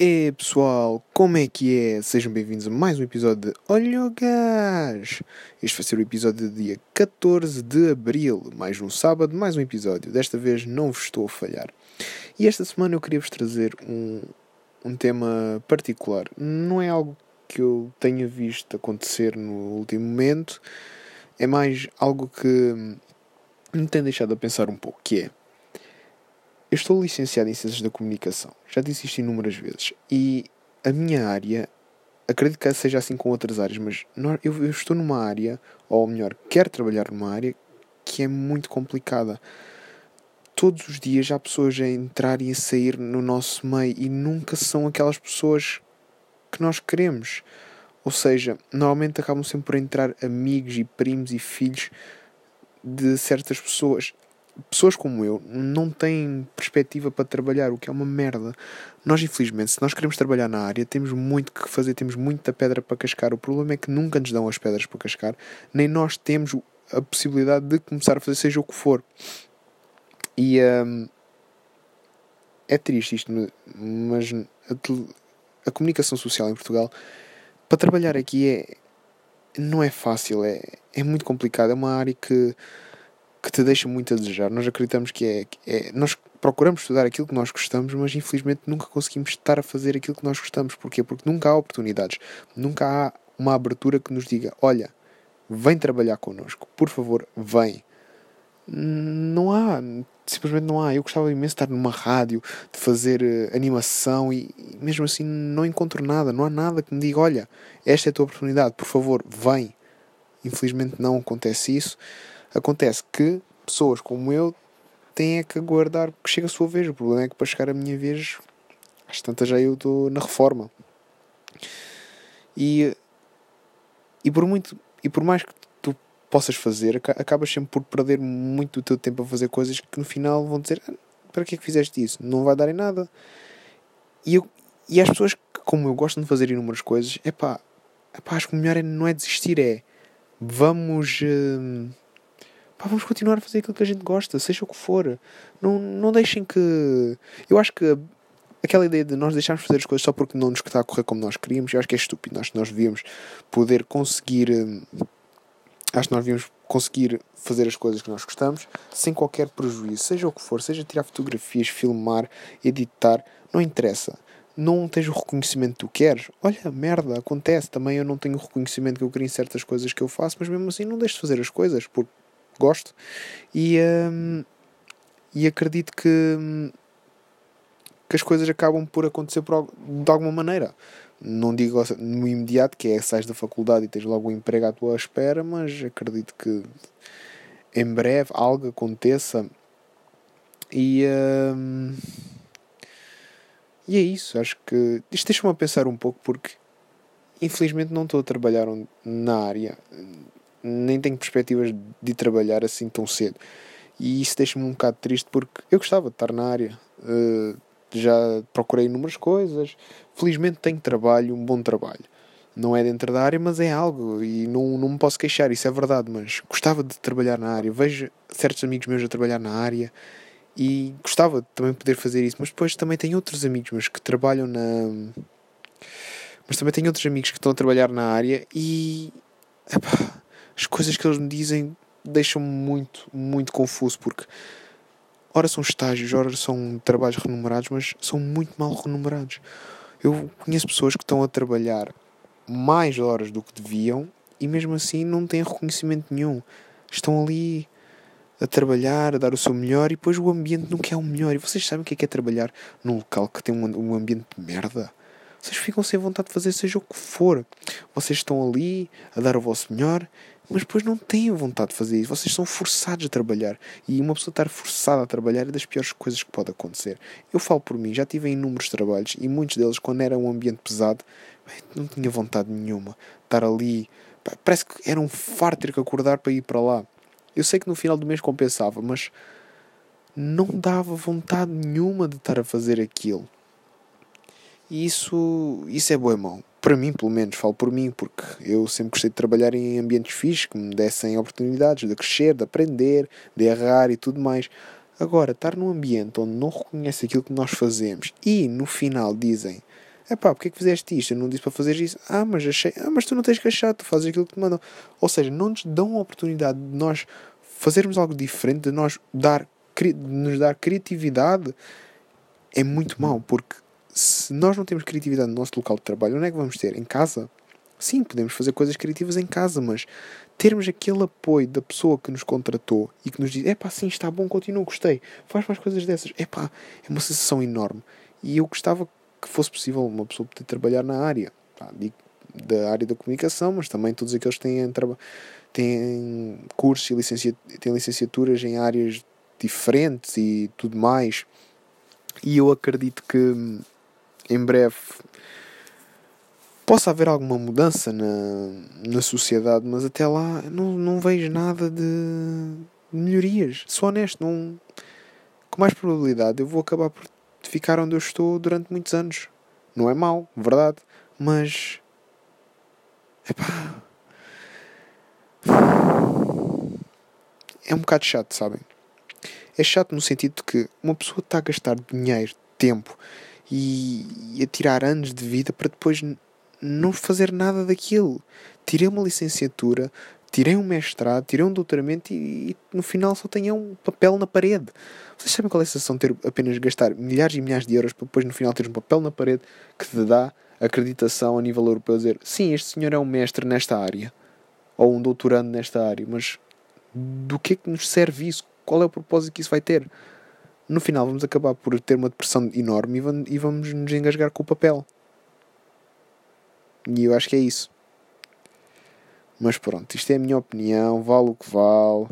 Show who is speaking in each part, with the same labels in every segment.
Speaker 1: E pessoal, como é que é? Sejam bem-vindos a mais um episódio de Olha o Gás! Este vai ser o episódio do dia 14 de Abril, mais um sábado, mais um episódio. Desta vez não vos estou a falhar. E esta semana eu queria vos trazer um, um tema particular. Não é algo que eu tenha visto acontecer no último momento, é mais algo que me tem deixado a pensar um pouco, que é eu estou licenciado em Ciências da Comunicação, já disse isto inúmeras vezes, e a minha área, acredito que seja assim com outras áreas, mas eu, estou numa área, ou melhor, quero trabalhar numa área que é muito complicada. Todos os dias há pessoas a entrar e a sair no nosso meio e nunca são aquelas pessoas que nós queremos. Ou seja, normalmente acabam sempre por entrar amigos e primos e filhos de certas pessoas pessoas como eu não têm perspectiva para trabalhar, o que é uma merda. Nós, infelizmente, se nós queremos trabalhar na área, temos muito que fazer, temos muita pedra para cascar. O problema é que nunca nos dão as pedras para cascar, nem nós temos a possibilidade de começar a fazer seja o que for. E hum, é triste isto, mas a, a comunicação social em Portugal, para trabalhar aqui é não é fácil, é, é muito complicado. É uma área que que te deixa muito a desejar. Nós acreditamos que é, é, Nós procuramos estudar aquilo que nós gostamos, mas infelizmente nunca conseguimos estar a fazer aquilo que nós gostamos. Porquê? Porque nunca há oportunidades. Nunca há uma abertura que nos diga: olha, vem trabalhar connosco, por favor, vem. Não há, simplesmente não há. Eu gostava imenso de estar numa rádio, de fazer uh, animação e, e, mesmo assim não encontro nada. Não há nada que me diga: olha, esta é a tua oportunidade, por favor, vem. Infelizmente não acontece isso. Acontece que pessoas como eu têm é que aguardar que chegue a sua vez. O problema é que para chegar a minha vez, às tantas já eu estou na reforma. E, e por muito e por mais que tu possas fazer, acabas sempre por perder muito do teu tempo a fazer coisas que no final vão dizer ah, para que é que fizeste isso? Não vai dar em nada. E, eu, e as pessoas que, como eu, gostam de fazer inúmeras coisas, é pá, acho que o melhor é, não é desistir, é vamos. Hum, pá, vamos continuar a fazer aquilo que a gente gosta, seja o que for. Não, não deixem que. Eu acho que aquela ideia de nós deixarmos fazer as coisas só porque não nos está a correr como nós queríamos, eu acho que é estúpido. Acho que nós devíamos poder conseguir. Hum, acho que nós devíamos conseguir fazer as coisas que nós gostamos sem qualquer prejuízo, seja o que for, seja tirar fotografias, filmar, editar, não interessa. Não tens o reconhecimento que tu queres, olha, merda, acontece. Também eu não tenho o reconhecimento que eu queria em certas coisas que eu faço, mas mesmo assim não deixo de fazer as coisas, porque gosto e, um, e acredito que, que as coisas acabam por acontecer por, de alguma maneira. Não digo no imediato, que é sais da faculdade e tens logo um emprego à tua espera, mas acredito que em breve algo aconteça e, um, e é isso. Acho que isto deixa-me a pensar um pouco porque infelizmente não estou a trabalhar na área nem tenho perspectivas de trabalhar assim tão cedo. E isso deixa-me um bocado triste porque eu gostava de estar na área. Uh, já procurei inúmeras coisas. Felizmente tenho trabalho, um bom trabalho. Não é dentro da área, mas é algo e não, não me posso queixar, isso é verdade. Mas gostava de trabalhar na área. Vejo certos amigos meus a trabalhar na área e gostava de também poder fazer isso. Mas depois também tenho outros amigos meus que trabalham na. Mas também tenho outros amigos que estão a trabalhar na área e. Epá, as coisas que eles me dizem deixam-me muito, muito confuso porque ora são estágios, ora são trabalhos remunerados, mas são muito mal remunerados. Eu conheço pessoas que estão a trabalhar mais horas do que deviam e mesmo assim não têm reconhecimento nenhum. Estão ali a trabalhar, a dar o seu melhor e depois o ambiente nunca é o melhor. E vocês sabem o que é, que é trabalhar num local que tem um, ambiente de merda? Vocês ficam sem vontade de fazer seja o que for. Vocês estão ali a dar o vosso melhor mas depois não têm vontade de fazer isso. Vocês são forçados a trabalhar. E uma pessoa estar forçada a trabalhar é das piores coisas que pode acontecer. Eu falo por mim, já tive inúmeros trabalhos e muitos deles, quando era um ambiente pesado, não tinha vontade nenhuma. Estar ali, parece que era um farto ter que acordar para ir para lá. Eu sei que no final do mês compensava, mas não dava vontade nenhuma de estar a fazer aquilo. E isso, isso é bom e mau para mim, pelo menos, falo por mim, porque eu sempre gostei de trabalhar em ambientes fixos que me dessem oportunidades de crescer, de aprender, de errar e tudo mais. Agora, estar num ambiente onde não reconhece aquilo que nós fazemos e no final dizem É pá, porque é que fizeste isto? Eu não disse para fazer isso. Ah, mas achei. Ah, mas tu não tens que achar, tu fazes aquilo que te mandam. Ou seja, não nos dão a oportunidade de nós fazermos algo diferente, de nós dar, de nos dar criatividade. É muito mau, porque se nós não temos criatividade no nosso local de trabalho, onde é que vamos ter? Em casa? Sim, podemos fazer coisas criativas em casa, mas termos aquele apoio da pessoa que nos contratou e que nos diz: é pá, sim, está bom, continua, gostei, faz mais coisas dessas. É pá, é uma sensação enorme. E eu gostava que fosse possível uma pessoa poder trabalhar na área, pá, da área da comunicação, mas também todos aqueles que têm, têm cursos e licencia, têm licenciaturas em áreas diferentes e tudo mais. E eu acredito que em breve possa haver alguma mudança na, na sociedade, mas até lá não, não vejo nada de melhorias. Sou honesto, não, com mais probabilidade eu vou acabar por ficar onde eu estou durante muitos anos. Não é mau, verdade, mas. Epá. É um bocado chato, sabem? É chato no sentido de que uma pessoa está a gastar dinheiro, tempo e, e a tirar anos de vida para depois não fazer nada daquilo. Tirei uma licenciatura, tirei um mestrado, tirei um doutoramento e, e, no final só tenho um papel na parede. Vocês sabem qual é a sensação de ter apenas gastar milhares e milhares de euros para depois no final ter um papel na parede que te dá acreditação a nível europeu dizer sim, este senhor é um mestre nesta área ou um doutorando nesta área, mas do que é que nos serve isso? Qual é o propósito que isso vai ter? No final vamos acabar por ter uma depressão enorme e vamos nos engasgar com o papel. E eu acho que é isso. Mas pronto, isto é a minha opinião, vale o que vale.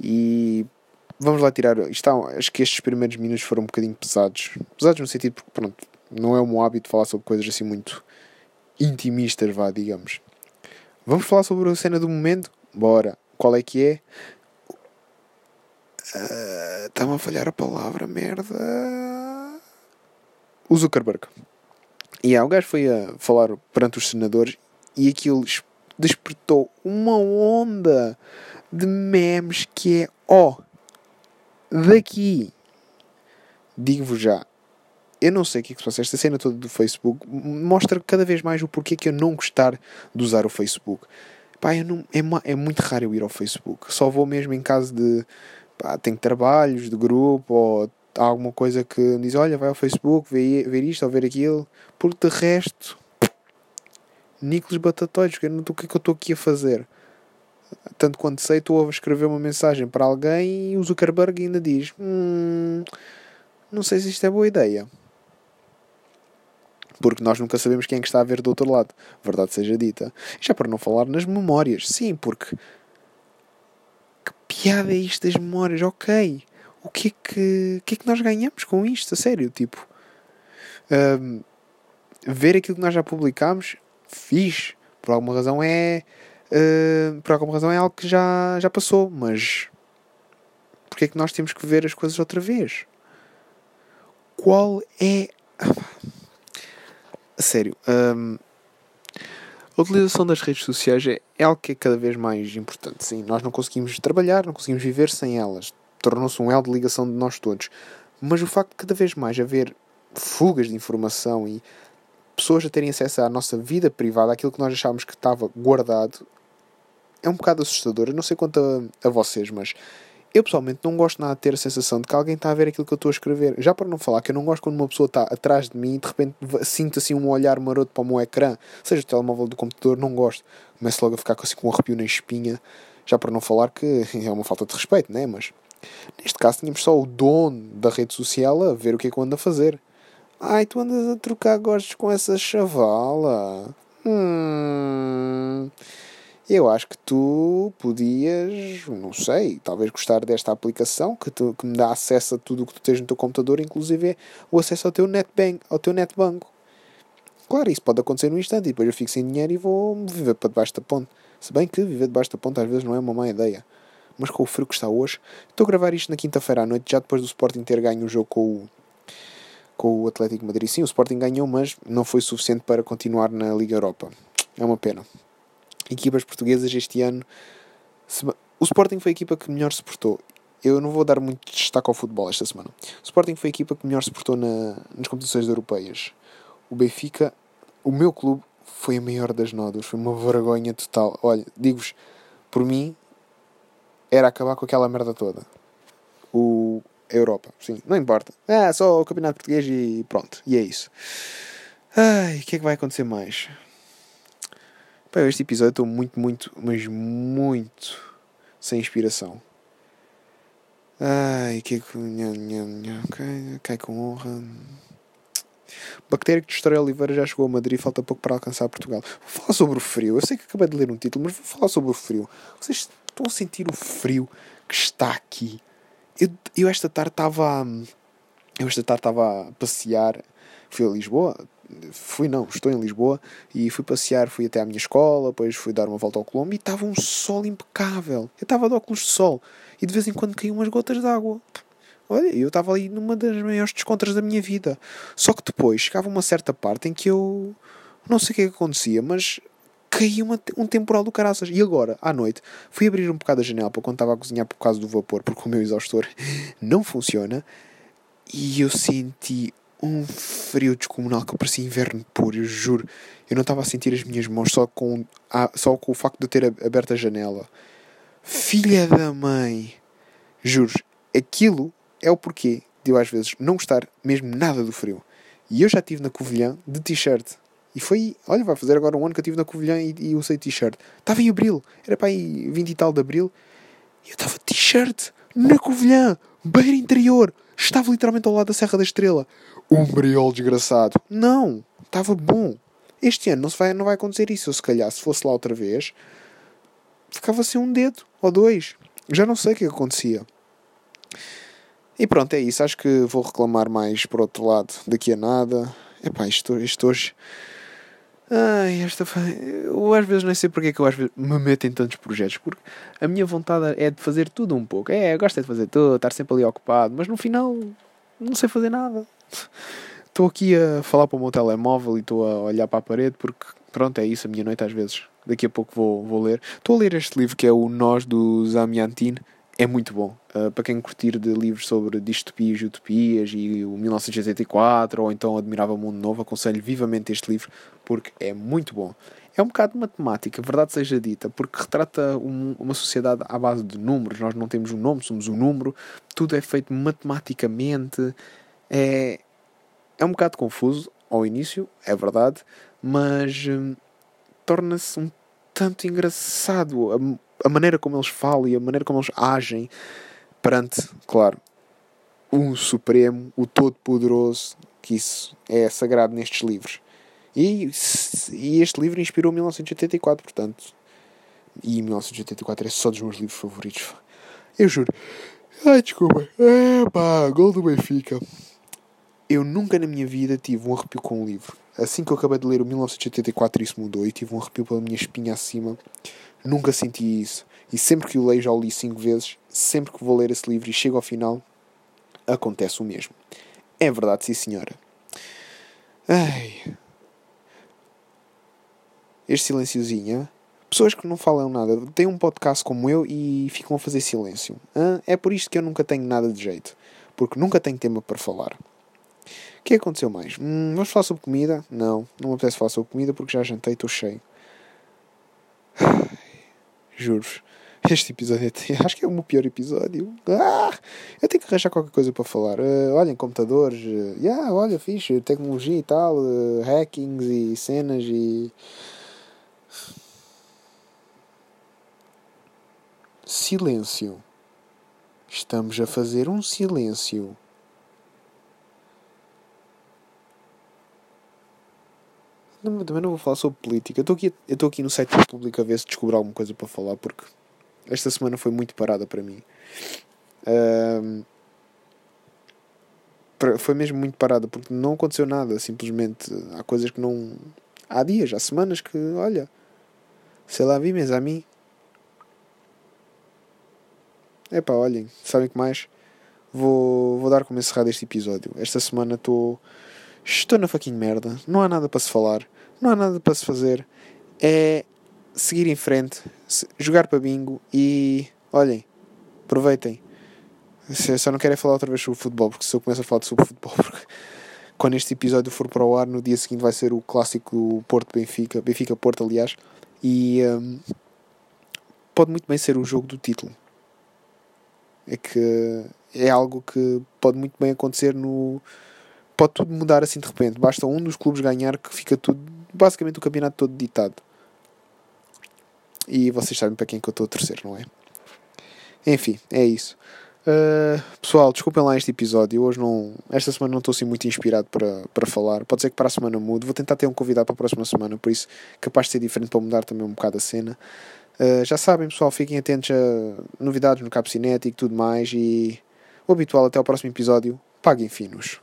Speaker 1: E vamos lá tirar. Está, acho que estes primeiros minutos foram um bocadinho pesados. Pesados no sentido porque, pronto, não é o meu hábito falar sobre coisas assim muito intimistas, vá, digamos. Vamos falar sobre a cena do momento? Bora. Qual é que é? Uh, Está-me a falhar a palavra, merda. O Zuckerberg. E yeah, o gajo foi a falar perante os senadores e aquilo despertou uma onda de memes que é ó oh, daqui digo-vos já eu não sei o que é que se passa esta cena toda do Facebook mostra cada vez mais o porquê que eu não gostar de usar o Facebook pá, não, é, é muito raro eu ir ao Facebook só vou mesmo em caso de pá, trabalhos de grupo ou alguma coisa que diz, olha, vai ao Facebook, ver, isto ou ver aquilo, porque de resto, Nicolas Batatóides, o que é que eu estou aqui a fazer? Tanto quanto sei, estou a escrever uma mensagem para alguém e o Zuckerberg ainda diz, hum, não sei se isto é boa ideia. Porque nós nunca sabemos quem é que está a ver do outro lado, verdade seja dita. Já para não falar nas memórias, sim, porque que piada é isto das memórias? Ok, o que é que, o que, é que nós ganhamos com isto? A sério, tipo, um, ver aquilo que nós já publicámos, fiz, por alguma razão é, uh, por alguma razão é algo que já, já passou, mas porque é que nós temos que ver as coisas outra vez? Qual é. A sério, um, a utilização das redes sociais é, é algo que é cada vez mais importante. Sim, nós não conseguimos trabalhar, não conseguimos viver sem elas tornou-se um elo de ligação de nós todos. Mas o facto de cada vez mais haver fugas de informação e pessoas a terem acesso à nossa vida privada, aquilo que nós achávamos que estava guardado, é um bocado assustador. Eu não sei quanto a, a vocês, mas eu pessoalmente não gosto nada de ter a sensação de que alguém está a ver aquilo que eu estou a escrever. Já para não falar que eu não gosto quando uma pessoa está atrás de mim e de repente sinto assim um olhar maroto para o meu ecrã, seja o telemóvel do computador, não gosto. Começo logo a ficar assim com um arrepio na espinha. Já para não falar que é uma falta de respeito, né? Mas Neste caso tínhamos só o dono da rede social a ver o que é que eu ando a fazer. Ai, tu andas a trocar gostos com essa chavala. Hum. Eu acho que tu podias, não sei, talvez gostar desta aplicação que, tu, que me dá acesso a tudo o que tu tens no teu computador, inclusive o acesso ao teu netbank, ao teu netbanco. Claro, isso pode acontecer no instante e depois eu fico sem dinheiro e vou viver para debaixo da ponte. Se bem que viver debaixo da ponte às vezes não é uma má ideia mas com o frio que está hoje. Estou a gravar isto na quinta-feira à noite, já depois do Sporting ter ganho o jogo com o, com o Atlético Madrid. Sim, o Sporting ganhou, mas não foi suficiente para continuar na Liga Europa. É uma pena. Equipas portuguesas este ano. O Sporting foi a equipa que melhor se portou. Eu não vou dar muito destaque ao futebol esta semana. O Sporting foi a equipa que melhor se portou na, nas competições europeias. o Benfica, o meu clube, foi a maior das nódoas. Foi uma vergonha total. Olha, digo-vos, por mim, era acabar com aquela merda toda. O a Europa, sim, não importa. É só o Campeonato Português e pronto. E é isso. Ai, o que é que vai acontecer mais? Pá, este episódio estou muito, muito, mas muito sem inspiração. Ai, que é. Cai com honra. Bactéria que destrói Oliveira já chegou a Madrid e falta pouco para alcançar Portugal. Vou falar sobre o frio. Eu sei que acabei de ler um título, mas vou falar sobre o frio. Vocês estão a sentir o frio que está aqui? Eu, eu esta tarde estava. Eu esta tarde estava a passear. Fui a Lisboa. Fui não, estou em Lisboa e fui passear, fui até à minha escola, depois fui dar uma volta ao Colombo e estava um sol impecável. Eu estava de óculos de sol e de vez em quando caíam umas gotas de água. Olha, eu estava ali numa das maiores descontras da minha vida. Só que depois chegava uma certa parte em que eu não sei o que, é que acontecia, mas caiu uma, um temporal do caraças. E agora, à noite, fui abrir um bocado a janela para quando estava a cozinhar por causa do vapor, porque o meu exaustor não funciona. E eu senti um frio descomunal que parecia inverno puro, eu juro. Eu não estava a sentir as minhas mãos só com, só com o facto de eu ter aberto a janela. Filha da mãe! Juro, aquilo é o porquê de eu às vezes não gostar mesmo nada do frio. E eu já estive na Covilhã de t-shirt. E foi, olha, vai fazer agora um ano que eu estive na Covilhã e, e usei t-shirt. Estava em abril, era para aí 20 e tal de abril. E eu estava t-shirt na Covilhã, beira interior. Estava literalmente ao lado da Serra da Estrela. Um briol desgraçado. Não, estava bom. Este ano não, vai, não vai acontecer isso. Eu, se calhar, se fosse lá outra vez, ficava sem um dedo ou dois. Já não sei o que acontecia. E pronto, é isso. Acho que vou reclamar mais por outro lado daqui a nada. Epá, isto, isto hoje. Ai, esta. Eu às vezes nem sei porque é que eu às vezes me meto em tantos projetos. Porque a minha vontade é de fazer tudo um pouco. É, eu gosto de fazer tudo, estar sempre ali ocupado. Mas no final, não sei fazer nada. Estou aqui a falar para o meu telemóvel e estou a olhar para a parede porque, pronto, é isso a minha noite às vezes. Daqui a pouco vou, vou ler. Estou a ler este livro que é o Nós do Zamiantin é muito bom. Uh, para quem curtir de livros sobre distopias e utopias e o 1984 ou então Admirável Mundo Novo, aconselho vivamente este livro porque é muito bom. É um bocado matemática, verdade seja dita, porque retrata um, uma sociedade à base de números. Nós não temos um nome, somos um número. Tudo é feito matematicamente. É, é um bocado confuso ao início, é verdade, mas hum, torna-se um tanto engraçado. A, a maneira como eles falam e a maneira como eles agem perante, claro, o Supremo, o Todo-Poderoso, que isso é sagrado nestes livros. E, e este livro inspirou 1984, portanto. E 1984 é só dos meus livros favoritos. Eu juro. Ai, desculpa. É gol do Benfica. Eu nunca na minha vida tive um arrepio com um livro. Assim que eu acabei de ler o 1984 isso mudou e tive um arrepio pela minha espinha acima Nunca senti isso. E sempre que o leio, já o li cinco vezes, sempre que vou ler esse livro e chego ao final, acontece o mesmo. É verdade, sim senhora. Ai. Este silenciozinho, pessoas que não falam nada, têm um podcast como eu e ficam a fazer silêncio. É por isto que eu nunca tenho nada de jeito. Porque nunca tenho tema para falar. O que aconteceu mais? Hum, vamos falar sobre comida? Não, não me apetece falar sobre comida porque já jantei estou cheio. Juro. Este episódio é, acho que é o meu pior episódio. Ah, eu tenho que arranjar qualquer coisa para falar. Uh, olhem, computadores. Uh, yeah, olha, fixe, tecnologia e tal, uh, hackings e cenas e. Silêncio. Estamos a fazer um silêncio. Não, também não vou falar sobre política. Eu estou aqui, aqui no site da República a ver se descobrir alguma coisa para falar, porque esta semana foi muito parada para mim. Um, foi mesmo muito parada, porque não aconteceu nada. Simplesmente há coisas que não. Há dias, há semanas que, olha, sei lá, vi, mas a mim. Epá, olhem, sabem que mais? Vou, vou dar como encerrado este episódio. Esta semana estou. Tô estou na fucking merda, não há nada para se falar, não há nada para se fazer, é seguir em frente, jogar para bingo e olhem, aproveitem. Se só não quero é falar outra vez sobre futebol, porque se eu começo a falar sobre futebol, quando este episódio for para o ar, no dia seguinte vai ser o clássico Porto-Benfica, Benfica-Porto, aliás, e um, pode muito bem ser o jogo do título. É que é algo que pode muito bem acontecer no. Pode tudo mudar assim de repente. Basta um dos clubes ganhar que fica tudo. Basicamente o campeonato todo ditado. E vocês sabem para quem é que eu estou a terceiro, não é? Enfim, é isso. Uh, pessoal, desculpem lá este episódio. Hoje não. Esta semana não estou assim muito inspirado para, para falar. Pode ser que para a semana mude. Vou tentar ter um convidado para a próxima semana, por isso capaz de ser diferente para mudar também um bocado a cena. Uh, já sabem, pessoal, fiquem atentos a novidades no Cabo Cinético e tudo mais. E o habitual, até ao próximo episódio. Paguem finos.